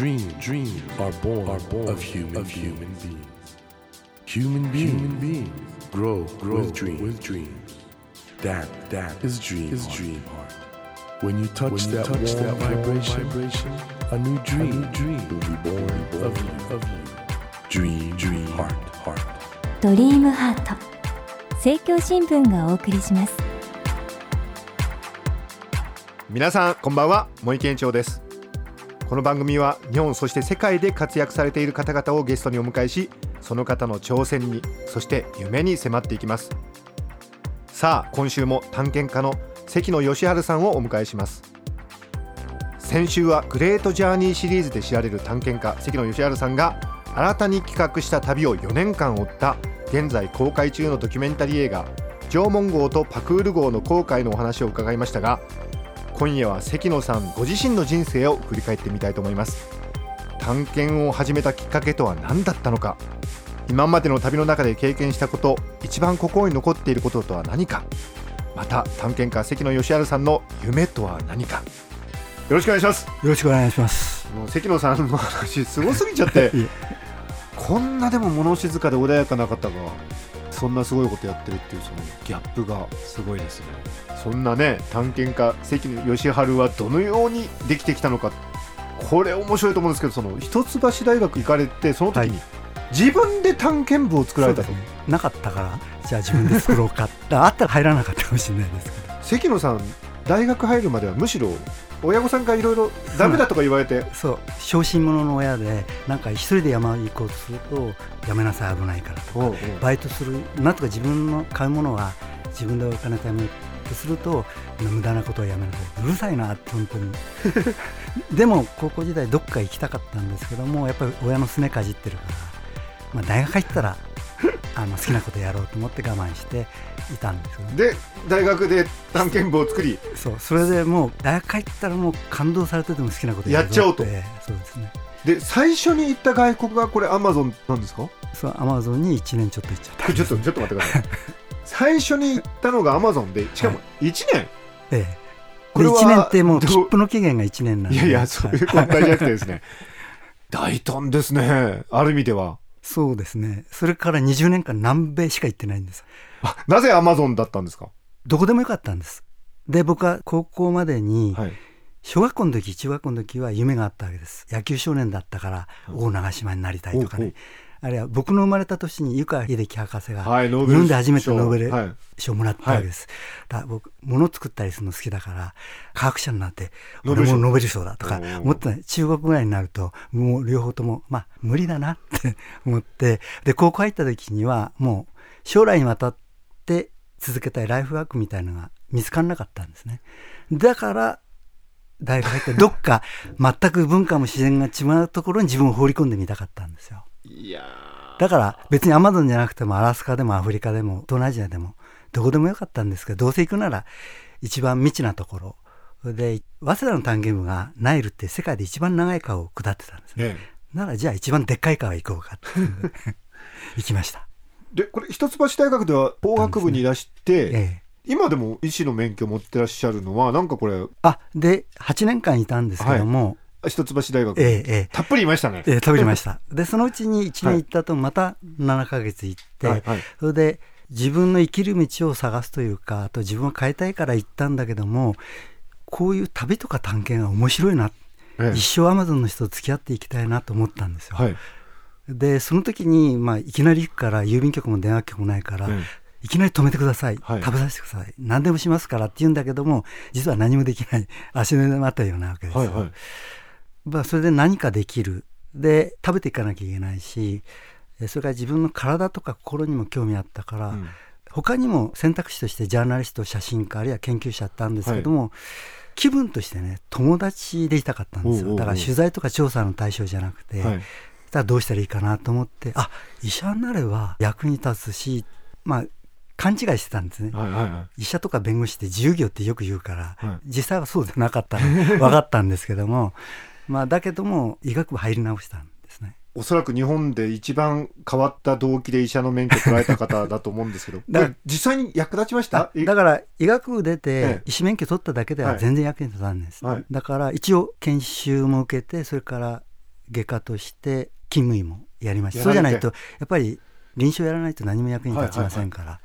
Dreams, dreams are born, are born of human, of human beings. Human beings, human beings grow, grow with, dreams, with dreams. That, that is dream, is dream heart. When you touch, when you that, touch warm that vibration, vibration, a new dream, a new dream will be born, born of you, of you. Dream, dream heart, heart. ドリームハート政教新聞がお送りします皆さんこんばんは森健長ですこの番組は日本そして世界で活躍されている方々をゲストにお迎えしその方の挑戦にそして夢に迫っていきます。さあ今週も探検家の関野義治さんをお迎えします。先週はグレートジャーニーシリーズで知られる探検家関野義治さんが新たに企画した旅を4年間追った現在公開中のドキュメンタリー映画縄文号とパクール号の航海のお話を伺いましたが今夜は関野さんご自身の人生を振り返ってみたいと思います。探検を始めたきっかけとは何だったのか。今までの旅の中で経験したこと一番心に残っていることとは何か。また探検家関野義治さんの夢とは何か。よろしくお願いします。よろしくお願いします。もう関野さんの話すごすぎちゃって。こんなでも物静かで穏やかな方がそんなすごいことやってるっていうそのギャップがすごいですね。そんなね探検家関野義治はどのようにできてきたのか。これ面白いと思うんですけどその一橋大学行かれてその時に、はい。自分で探検部を作られたと、ね。なかったからじゃあ自分で作ろうか。あったら入らなかったかもしれないですけど。関野さん大学入るまではむしろ親御さんからいろいろダメだとか言われて。そう。小心者の親でなんか一人で山行こうとするとやめなさい危ないからとか。バイトするなんとか自分の買うものは自分でお金貯めるとすると無駄なことはやめなさい。うるさいなって本当に。でも高校時代どっか行きたかったんですけどもやっぱり親のすねかじってるから、まあ、大学入ったらあの好きなことやろうと思って我慢していたんですよね。で大学で探検部を作り。そうそれでもう大学入ったらもう感動されてても好きなことやっちゃおうと。そうですね。で最初に行った外国がこれアマゾンなんですか？そうアマゾンに1年ちょっと行っちゃった。ちょっとちょっと待ってください。最初に行ったのがアマゾンでしかも1年、ええ。これはで1年ってもう切符の期限が1年なんで。いやいやそういう問題じゃなくてですね。大胆ですね。ある意味ではそうですね。それから20年間南米しか行ってないんです。あなぜアマゾンだったんですか？どこでもよかったんです。で僕は高校までにはい。小学校の時中学校の時は夢があったわけです。野球少年だったから大長島になりたいとかほうほねあるいは僕の生まれた年に湯川秀樹博士がはいノーベル日本で初めてノーベルはい。賞をもらったわけです、だから僕物作ったりするの好きだから科学者になって俺もノーベル賞だとか思ってない中学ぐらいになるともう両方ともまあ無理だなって 思ってで高校入った時にはもう将来にわたって続けたいライフワークみたいのが見つからなかったんですね。だから大学入ってどっか 全く文化も自然が違うところに自分を放り込んでみたかったんですよいやだから別にアマゾンじゃなくてもアラスカでもアフリカでも東南アジアでもどこでもよかったんですけどどうせ行くなら一番未知なところで早稲田の探検部がナイルって世界で一番長い川を下ってたんですね。ーねならじゃあ一番でっかい川行こうか 行きました、でこれ一橋大学では法学部にいらして、ええ、今でも医師の免許を持ってらっしゃるのはなんかこれあで8年間いたんですけども、一橋大学、ええええ。たっぷりいましたね、ええ食べりました。でそのうちに1年行ったとまた7ヶ月行って、はいはい。それで自分の生きる道を探すというかあと自分を変えたいから行ったんだけどもこういう旅とか探検が面白いな、ええ。一生アマゾンの人と付き合っていきたいなと思ったんですよ。はい。でその時に、まあ、いきなり行くから郵便局も電話局もないから、えいきなり止めてください、はい。食べさせてください。何でもしますからって言うんだけども実は何もできない足のまたようなわけですよ。はいはいまあ、それで何かできる。で食べていかなきゃいけないしえそれから自分の体とか心にも興味あったから、うん。他にも選択肢としてジャーナリスト写真家あるいは研究者あったんですけども、気分としてね友達でいたかったんですよ。だから取材とか調査の対象じゃなくて、はい。だどうしたらいいかなと思ってあ医者になれば役に立つしまあ勘違いしてたんですね。はいはいはい。医者とか弁護士って自由業ってよく言うから、はい。実際はそうじゃなかったの。分かったんですけどもまあだけども医学部入り直したんですね。おそらく日本で一番変わった動機で医者の免許取られた方だと思うんですけど。実際に役立ちました？あだから医学部出えてえ医師免許取っただけでははい。全然役に立たないんです、はい。だから一応研修も受けてそれから外科として勤務医もやりましたそうじゃないとやっぱり臨床やらないと何も役に立ちませんから、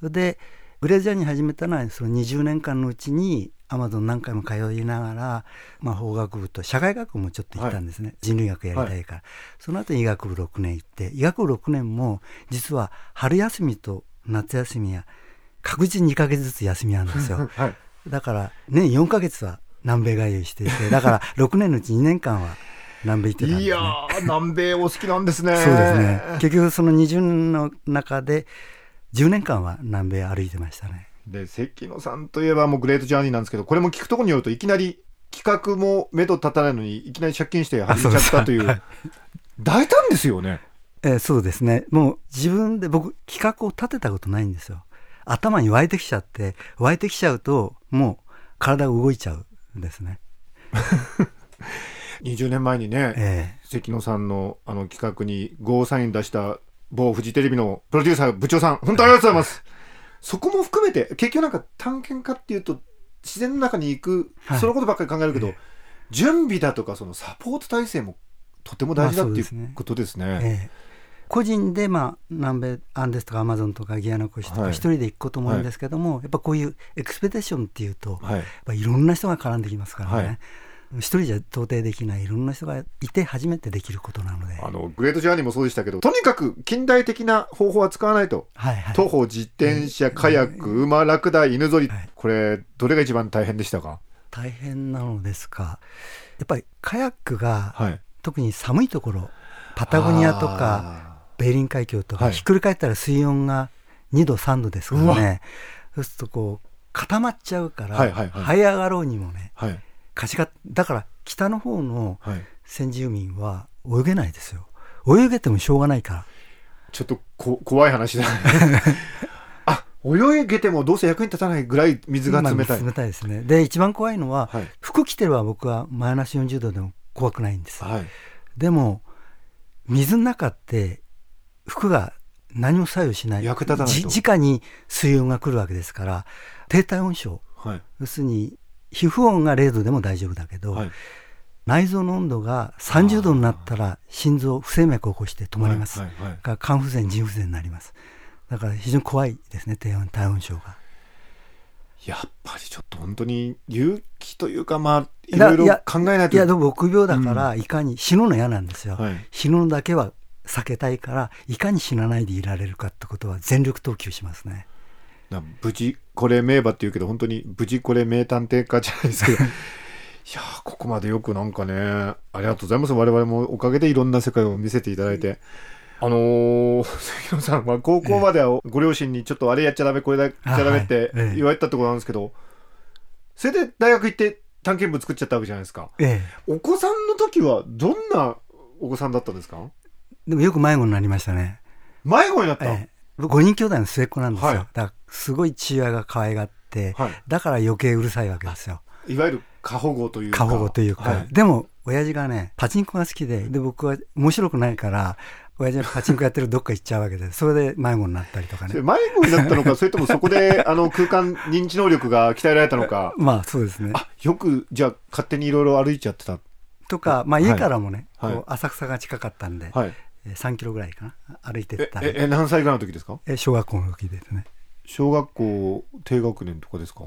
それでグレーズジャーニー始めたのはその20年間のうちにアマゾン何回も通いながら、まあ、法学部と社会学部もちょっと行ったんですね、人類学やりたいから、その後医学部6年行って医学部6年も実は春休みと夏休みや確実に2ヶ月ずつ休みあるんですよ。はい。だから年4ヶ月は南米通いしていて だから6年のうち2年間は南米行ってたんです、ね、いやー南米お好きなんですね。そうですね。結局その20年の中で10年間は南米歩いてましたね。で関野さんといえばもうグレートジャーニーなんですけどこれも聞くところによるといきなり企画も目処立たないのにいきなり借金して始めちゃったという大胆ですよね。えーそうですね。もう自分で僕企画を立てたことないんですよ。頭に湧いてきちゃって湧いてきちゃうともう体が動いちゃうんですね。20年前にね、え。関野さんのあの企画にゴーサイン出した某フジテレビのプロデューサー部長さん本当ありがとうございます。そこも含めて結局なんか探検家っていうと自然の中に行く、はい。そのことばっかり考えるけど、準備だとかそのサポート体制もとても大事だっていうですね。うことですね。ええ。え個人で、まあ、南米アンデスとかアマゾンとかギアナコシとはい。か一人で行くことも多いんですけども、やっぱこういうエクスペディションっていうと、はい。やっぱいろんな人が絡んできますからはね、一人じゃ到底できない。いろんな人がいて初めてできることなので、あのグレートジャーニーもそうでしたけどとにかく近代的な方法は使わないと。はいはい、徒歩自転車カヤック馬ラクダ犬ぞり、はい。これどれが一番大変でしたか？大変なのですか。やっぱりカヤックがはい。特に寒いところパタゴニアとかベーリン海峡とか、はい。ひっくり返ったら水温が2度3度ですからね。そうするとこう固まっちゃうから、はいはいはい。這い上がろうにもねはいカチカだから北の方のはい。先住民は泳げないですよ。泳げてもしょうがないから。ちょっとこ怖い話だね。あ泳げてもどうせ役に立たないぐらい水が冷たい、まあ冷たいですね。で一番怖いのは、はい。服着てれば僕はマイナス40度でも怖くないんです。はい。でも水の中って服が何も作用しない。役立たない直に水温が来るわけですから低体温症。はい。要するに皮膚温が0度でも大丈夫だけど、はい。内臓の温度が30度になったら心臓不整脈を起こして止まります、はいはいはい。が肝不全腎不全になります。だから非常に怖いですね低温体温症が。やっぱりちょっと本当に勇気というかまあいろいろ考えないと。いやでも臆病だからいかに死ぬの嫌なんですよ、はい。死ぬのだけは避けたいからいかに死なないでいられるかってことは全力投球しますねな無事これ名馬っていうけど本当に無事これ名探偵家じゃないですけど。いやーここまでよくなんかねありがとうございます。我々もおかげでいろんな世界を見せていただいて。あのー、関野さんは高校まではご両親にちょっとあれやっちゃダメこれやっちゃダメって言われたってことなんですけど、それで大学行って探検部作っちゃったわけじゃないですか。ええ。お子さんの時はどんなお子さんだったんですか？でもよく迷子になりましたね、迷子になった、え5人兄弟の末っ子なんですよ、はい。だからすごい父親が可愛がって、はい。だから余計うるさいわけですよ。いわゆる過保護というか。過保護というか、はい。でも親父がねパチンコが好きでで僕は面白くないから親父がパチンコやってるどっか行っちゃうわけでそれで迷子になったりとかね。迷子になったのかそれともそこで あの空間認知能力が鍛えられたのか。まあそうですね。あよくじゃあ勝手にいろいろ歩いちゃってた。とか、まあ、家からもね、はい。こう浅草が近かったんで、はい。えー3キロぐらいかな。歩いてっえたええ何歳ぐらいの時ですか？え小学校の時ですね。小学校低学年とかですか？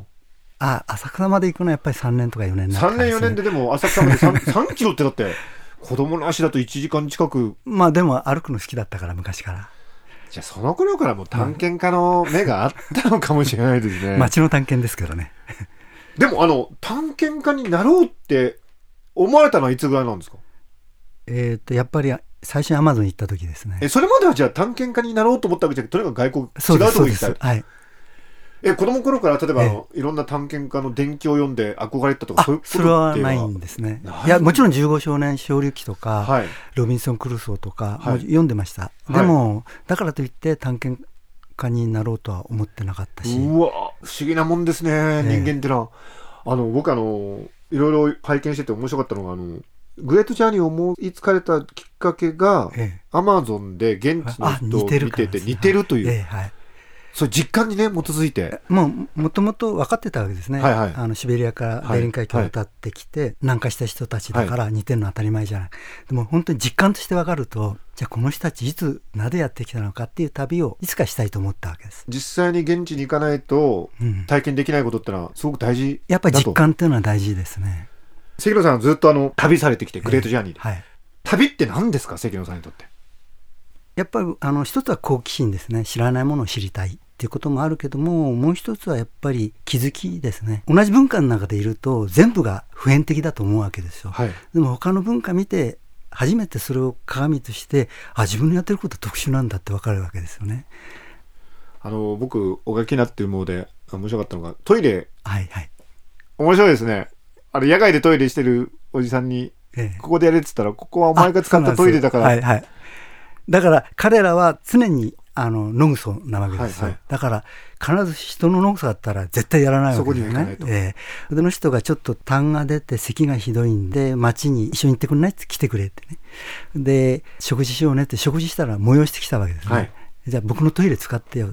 あ浅草まで行くのはやっぱり3年とか4年になって3から年4年ででも浅草まで 3, 3 キロってだって子供の足だと1時間近く。まあでも歩くの好きだったから昔から、じゃあその頃からもう探検家の目があったのかもしれないですね、街の探検ですけどね。でもあの探検家になろうって思われたのはいつぐらいなんですか？えっとやっぱり最初にアマゾン行った時ですね。えそれまではじゃあ探検家になろうと思ったわけじゃなくてとにかく外国違うとこ行きた。いす。はい。え子供の頃から例えばあえ。の、いろんな探検家の伝記を読んで憧れたとかあそういうことそれはないんですね。ない。いやもちろん15少年漂流記とか、はい。ロビンソン・クルーソーとか、読んでました、い。でもだからといって探検家になろうとは思ってなかったし、うわ不思議なもんですねえ。人間ってのは、あの僕あのいろいろ拝見してて面白かったのがあのグレートジャーニーを思いつかれたきっかけがええ。アマゾンで現地のあ人を見てて似てるという、ええはい。そう実感にね基づいて。もうもともと分かってたわけですね、はいはい。あのシベリアからベーリン海峡を渡ってきて、南下した人たちだから似てるのは当たり前じゃない、でも本当に実感として分かるとじゃあこの人たちいつなぜやってきたのかっていう旅をいつかしたいと思ったわけです、実際に現地に行かないとうん、体験できないことってのはすごく大事やっぱり実感っていうのは大事ですね関野さんはずっとあの旅されてきてグレートジャーニーで、はい。旅って何ですか？関野さんにとって。やっぱりあの一つは好奇心ですね。知らないものを知りたいっていうこともあるけどももう一つはやっぱり気づきですね。同じ文化の中でいると全部が普遍的だと思うわけですよ、はい。でも他の文化見て初めてそれを鏡としてあ自分のやってることは特殊なんだって分かるわけですよね。あの僕お書きになってるもので面白かったのがトイレ。はいはい、面白いですねあれ野外でトイレしてるおじさんにええ。ここでやれって言ったらここはお前が使ったトイレだから。はいはいだから彼らは常にあの野草なわけですよ、はいはい。だから必ず人の野草だったら絶対やらないわけですよそこには行かないと。ええ。での人がちょっと痰が出て咳がひどいんで町に一緒に行ってくれないって来てくれってね。で食事しようねって食事したら催してきたわけですね、はい。じゃあ僕のトイレ使ってよっ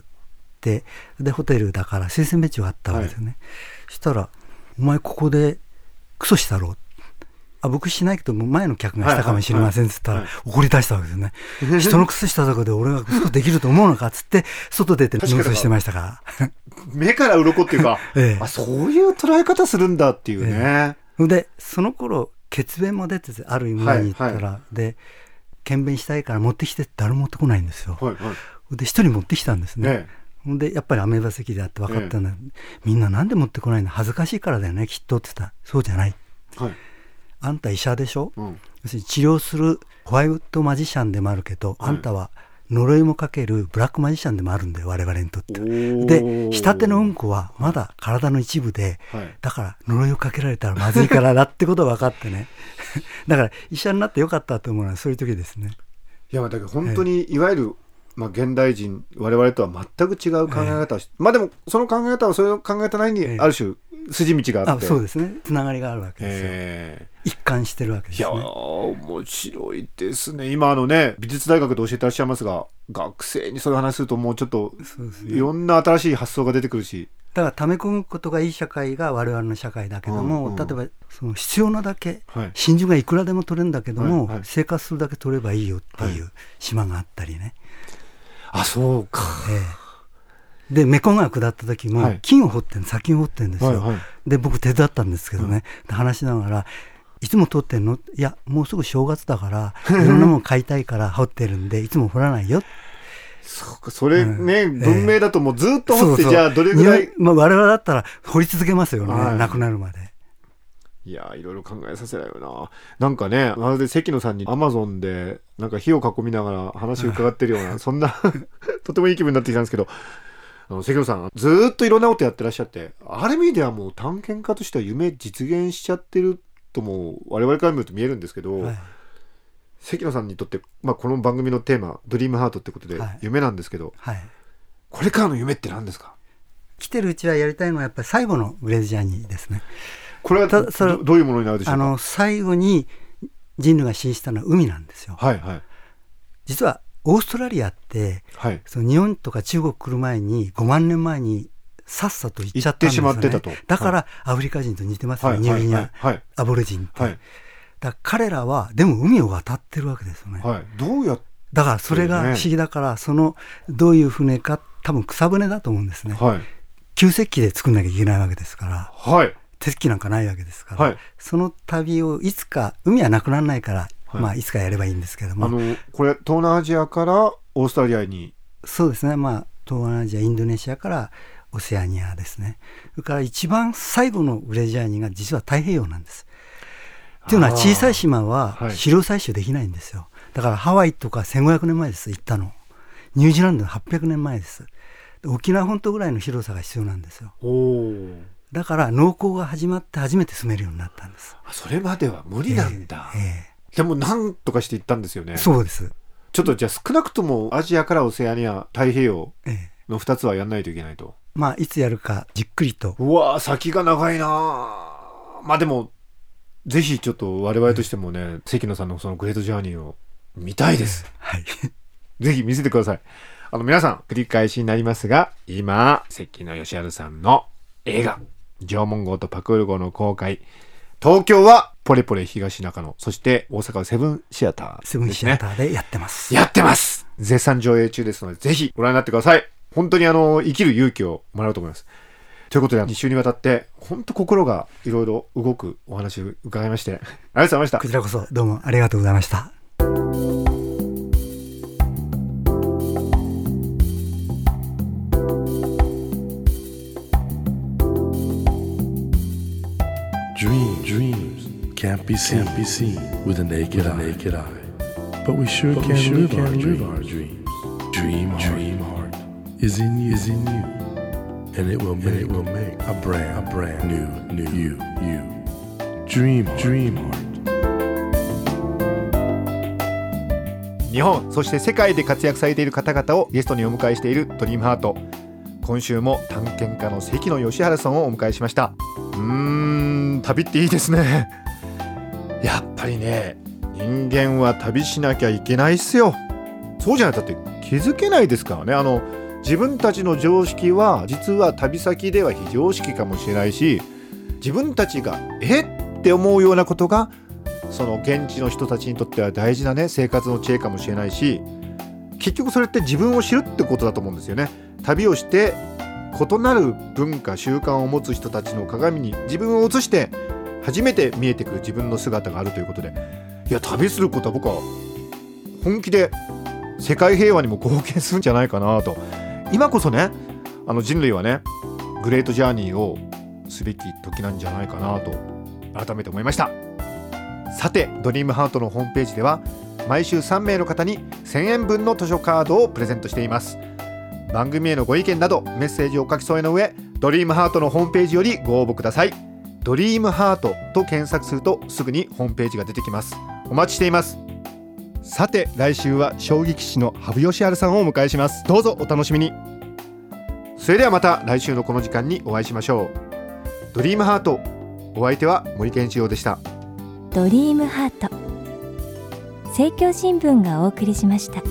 て。でホテルだから水洗別があったわけですよね、そしたら「お前ここでクソしたろ」あ僕しないけど前の客がしたかもしれませんっつったら、はい怒り出したわけですね。人の靴下とかで俺が嘘できると思うのかっつって外出て確かにノースしてましたから。目から鱗っていうか、ええ。あそういう捉え方するんだっていうね、でその頃血便も出ててある村に行ったら、で検便したいから持ってきて誰も持ってこないんですよ、はいはい。で一人持ってきたんですね、ねほんでやっぱりアメーバ咳だって分かったん。だ、みんななんで持ってこないの？恥ずかしいからだよねきっとって言ったら。そうじゃない。はい。あんた医者でしょ、うん。要するに治療するホワイトマジシャンでもあるけど、はい。あんたは呪いもかけるブラックマジシャンでもあるんだよ我々にとっては。で下手のうんこはまだ体の一部で、はい。だから呪いをかけられたらまずいからだってことが分かってね。だから医者になってよかったと思うのはそういう時ですね。いやだけど本当にいわゆる、まあ、現代人我々とは全く違う考え方をし、まあでもその考え方はそれを考えたなりにええ。ある種筋道があって、あそうですね。つながりがあるわけですよ、え一貫してるわけでえいやーすね面白いですね。今あのね美術大学で教えてらっしゃいますが学生にそういう話するともうちょっとね。いろんな新しい発想が出てくるし、だから溜め込むことがいい社会が我々の社会だけども、うんうん例えばその必要なだけはい。真珠がいくらでも取れるんだけども、はい。はい。生活するだけ取ればいいよっていう島があったりね、あそうか。ええ。でメコン川下った時もはい。金を掘ってん砂金を掘ってんですよ、はいはい。で僕手伝ったんですけどね、で話しながらいつも取ってんの？いやもうすぐ正月だから いろんなもの買いたいから掘ってるんでいつも掘らないよ。そうか。それね、うん。文明だともうずっと掘って、そうそう。じゃあどれぐらい日本まあ、我々だったら掘り続けますよね、はい。亡くなるまで。いやーいろいろ考えさせないよな。なんかね、まるで関野さんにアマゾンで、なんか火を囲みながら話を伺ってるような、そんな、とてもいい気分になってきたんですけど、あの関野さん、ずーっといろんなことやってらっしゃって、ある意味ではもう探検家としては夢実現しちゃってるとも、我々から見ると見えるんですけど、はい。関野さんにとって、まあ、この番組のテーマ、ドリームハートってことではい。夢なんですけど、はい。これからの夢って何ですか？来てるうちはやりたいのはやっぱり最後のグレーズジャーニーですね。これはたそれどどういうものになるでしょうか？あの最後に人類が進出したのは海なんですよ。はいはい。実はオーストラリアってはい。その日本とか中国来る前に5万年前にさっさと行っちゃったんですよ、ね、行ってしまってたとだからアフリカ人と似てますよね、ニューギニいはいアボリジンって。はい。だから彼らはでも海を渡ってるわけですよね。はい。どうやっだからそれが不思議だから、そのどういう船か多分草船だと思うんですね。はい。旧石器で作んなきゃいけないわけですから。はい。手つきなんかないわけですから、はい。その旅をいつか海はなくならないから、はい。まあいつかやればいいんですけども。あの、これ、東南アジアからオーストラリアに。そうですね。まあ東南アジアインドネシアからオセアニアですね。それから一番最後のグレジャーニーが実は太平洋なんです。っていうのは小さい島ははい。狩猟採集できないんですよ。だからハワイとか1500年前です行ったの。ニュージーランドの800年前です。で沖縄本島ぐらいの広さが必要なんですよ。おお。だから農耕が始まって初めて住めるようになったんですそれまでは無理なんだ。えでも、なんとかして行ったんですよね。えそうですちょっとじゃあ少なくともアジアからオセアニア、太平洋ええの2つはやんないといけないと。まあいつやるかじっくりとうわー先が長いなーまあでも、ぜひちょっと我々としてもね、関野さんのそのグレートジャーニーを見たいです。はい ぜひ見せてください。あの皆さん繰り返しになりますが今関野義治さんの映画縄文号とパクール号の公開東京はポレポレ東中野そして大阪はセブンシアターね、セブンシアターでやってます。やってます絶賛上映中ですので、ぜひご覧になってください。本当にあの、生きる勇気をもらうと思います。ということで、2週にわたって、本当心がいろいろ動くお話を伺いまして、ありがとうございましたこ。ちらこそどうもありがとうございました。Can't be seen, can't be seen with a naked, eye. naked eye. But we sure But we can, sure live, can our live our dreams. Dream, dream heart is in you, is in you, and it will make, it will make a brand, a brand new, new you, you. Dream, dream heart. 日本、そして世界で活躍されている方々をゲストにお迎えしているドリームハート。今週も探検家の関野義治さんをお迎えしました。うーん、旅っていいですね。やっぱりね、人間は旅しなきゃいけないっすよ。そうじゃないだって気づけないですからね。あの、自分たちの常識は実は旅先では非常識かもしれないし、自分たちがえ？って思うようなことがその現地の人たちにとっては大事なね生活の知恵かもしれないし結局それって自分を知るってことだと思うんですよね旅をして異なる文化習慣を持つ人たちの鏡に自分を映して初めて見えてくる自分の姿があるということでいや旅することは僕は本気で世界平和にも貢献するんじゃないかなと。今こそねあの人類はねグレートジャーニーをすべき時なんじゃないかなと改めて思いました。さてドリームハートのホームページでは毎週3名の方に1000円分の図書カードをプレゼントしています。番組へのご意見などメッセージを書き添えの上ドリームハートのホームページよりご応募ください。ドリームハートと検索するとすぐにホームページが出てきます。お待ちしています。さて来週は将棋棋士の羽生善治さんをお迎えします。どうぞお楽しみに。それではまた来週のこの時間にお会いしましょう。ドリームハートお相手は森健一郎でした。ドリームハート。政教新聞がお送りしました。